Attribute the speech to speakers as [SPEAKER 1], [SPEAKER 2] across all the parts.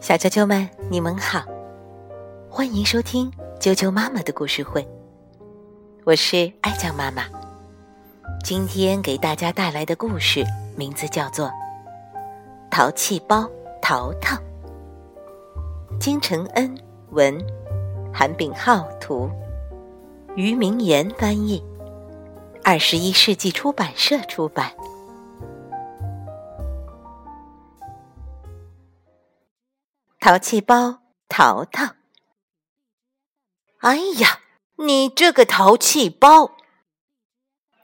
[SPEAKER 1] 小啾啾们，你们好，欢迎收听啾啾妈妈的故事会。我是爱酱妈妈，今天给大家带来的故事名字叫做《淘气包淘淘》。金承恩文，韩炳浩图，于明言翻译，二十一世纪出版社出版。淘气包淘淘，哎呀，你这个淘气包！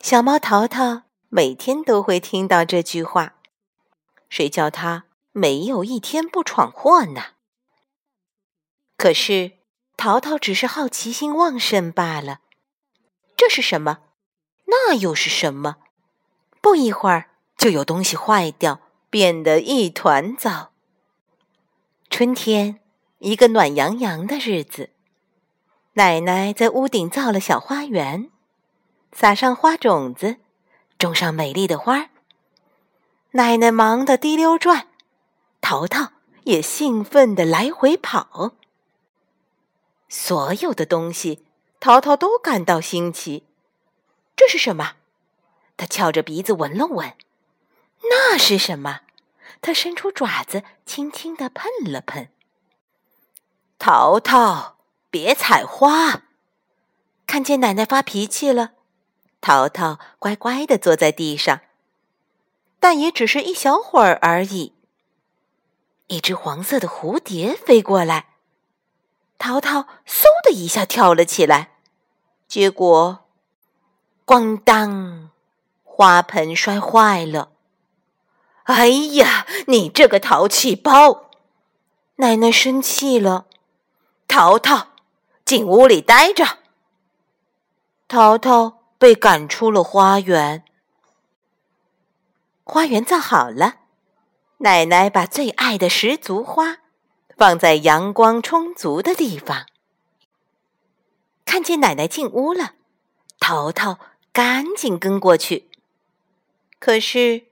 [SPEAKER 1] 小猫淘淘每天都会听到这句话，谁叫它没有一天不闯祸呢？可是淘淘只是好奇心旺盛罢了。这是什么？那又是什么？不一会儿就有东西坏掉，变得一团糟。春天，一个暖洋洋的日子，奶奶在屋顶造了小花园，撒上花种子，种上美丽的花。奶奶忙得滴溜转，淘淘也兴奋地来回跑。所有的东西，淘淘都感到新奇。这是什么？他翘着鼻子闻了闻。那是什么？他伸出爪子，轻轻地碰了碰。淘淘，别采花！看见奶奶发脾气了，淘淘乖乖地坐在地上，但也只是一小会儿而已。一只黄色的蝴蝶飞过来，淘淘嗖的一下跳了起来，结果，咣当，花盆摔坏了。哎呀，你这个淘气包！奶奶生气了。淘淘，进屋里待着。淘淘被赶出了花园。花园造好了，奶奶把最爱的十足花放在阳光充足的地方。看见奶奶进屋了，淘淘赶紧跟过去。可是。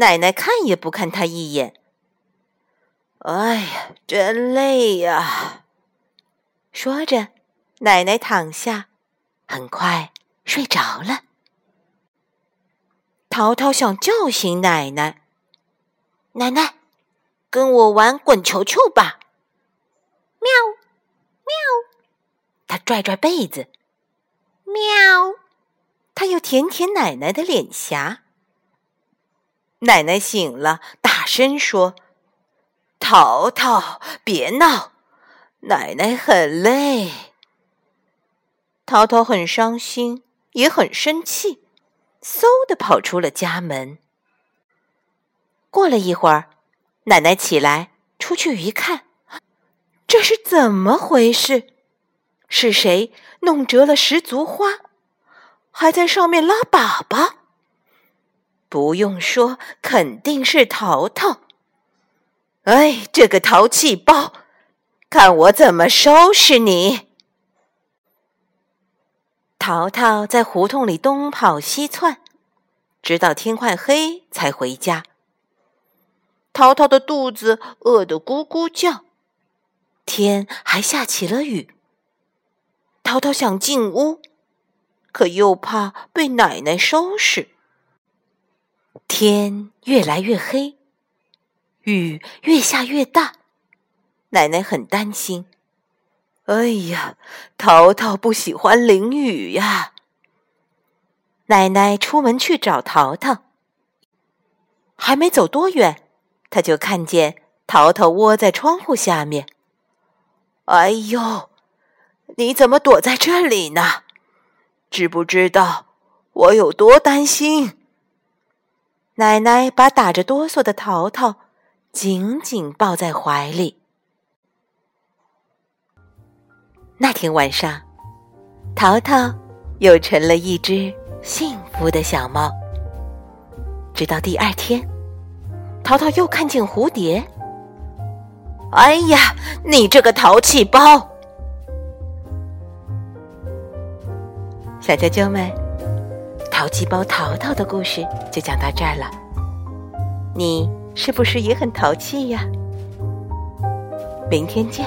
[SPEAKER 1] 奶奶看也不看他一眼。哎呀，真累呀！说着，奶奶躺下，很快睡着了。淘淘想叫醒奶奶：“奶奶，跟我玩滚球球吧！”喵，喵。他拽拽被子，喵。他又舔舔奶奶的脸颊。奶奶醒了，大声说：“淘淘，别闹，奶奶很累。”淘淘很伤心，也很生气，嗖的跑出了家门。过了一会儿，奶奶起来出去一看，这是怎么回事？是谁弄折了十足花，还在上面拉粑粑？不用说，肯定是淘淘。哎，这个淘气包，看我怎么收拾你！淘淘在胡同里东跑西窜，直到天快黑才回家。淘淘的肚子饿得咕咕叫，天还下起了雨。淘淘想进屋，可又怕被奶奶收拾。天越来越黑，雨越下越大，奶奶很担心。哎呀，淘淘不喜欢淋雨呀！奶奶出门去找淘淘，还没走多远，他就看见淘淘窝在窗户下面。哎呦，你怎么躲在这里呢？知不知道我有多担心？奶奶把打着哆嗦的淘淘紧紧抱在怀里。那天晚上，淘淘又成了一只幸福的小猫。直到第二天，淘淘又看见蝴蝶。哎呀，你这个淘气包！小啾啾们。淘气包淘淘的故事就讲到这儿了。你是不是也很淘气呀？明天见。